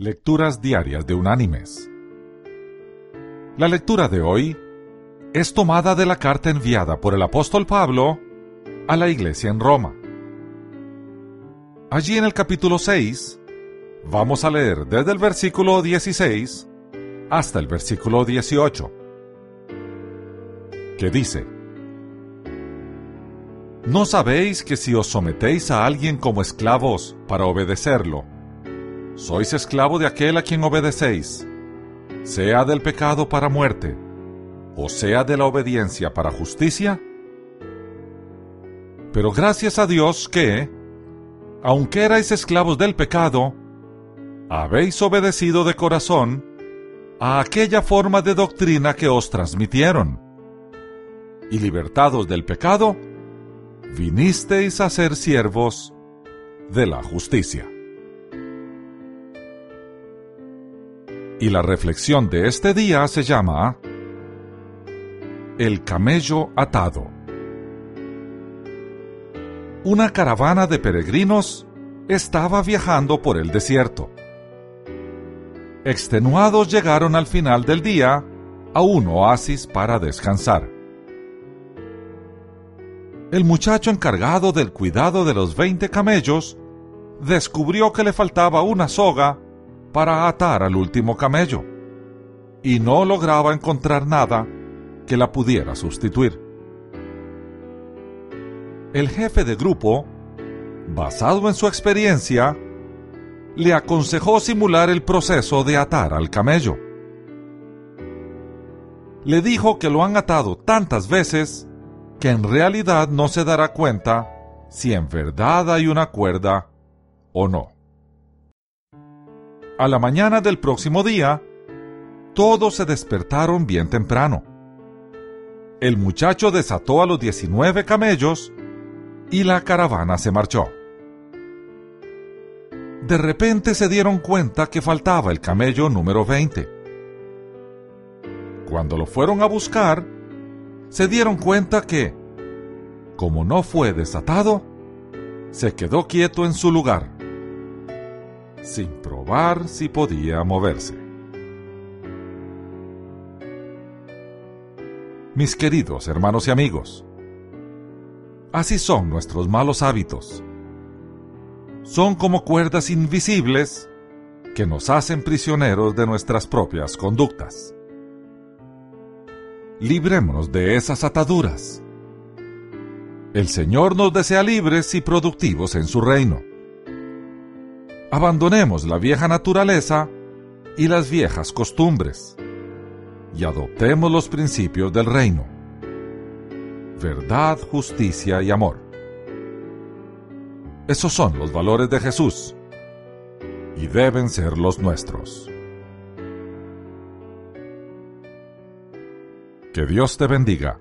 Lecturas Diarias de Unánimes. La lectura de hoy es tomada de la carta enviada por el apóstol Pablo a la iglesia en Roma. Allí en el capítulo 6 vamos a leer desde el versículo 16 hasta el versículo 18, que dice, ¿No sabéis que si os sometéis a alguien como esclavos para obedecerlo, sois esclavo de aquel a quien obedecéis, sea del pecado para muerte, o sea de la obediencia para justicia? Pero gracias a Dios que, aunque erais esclavos del pecado, habéis obedecido de corazón a aquella forma de doctrina que os transmitieron. Y libertados del pecado, vinisteis a ser siervos de la justicia. Y la reflexión de este día se llama El camello atado. Una caravana de peregrinos estaba viajando por el desierto. Extenuados llegaron al final del día a un oasis para descansar. El muchacho encargado del cuidado de los veinte camellos descubrió que le faltaba una soga para atar al último camello, y no lograba encontrar nada que la pudiera sustituir. El jefe de grupo, basado en su experiencia, le aconsejó simular el proceso de atar al camello. Le dijo que lo han atado tantas veces que en realidad no se dará cuenta si en verdad hay una cuerda o no. A la mañana del próximo día, todos se despertaron bien temprano. El muchacho desató a los 19 camellos y la caravana se marchó. De repente se dieron cuenta que faltaba el camello número 20. Cuando lo fueron a buscar, se dieron cuenta que, como no fue desatado, se quedó quieto en su lugar sin probar si podía moverse. Mis queridos hermanos y amigos, así son nuestros malos hábitos. Son como cuerdas invisibles que nos hacen prisioneros de nuestras propias conductas. Librémonos de esas ataduras. El Señor nos desea libres y productivos en su reino. Abandonemos la vieja naturaleza y las viejas costumbres y adoptemos los principios del reino. Verdad, justicia y amor. Esos son los valores de Jesús y deben ser los nuestros. Que Dios te bendiga.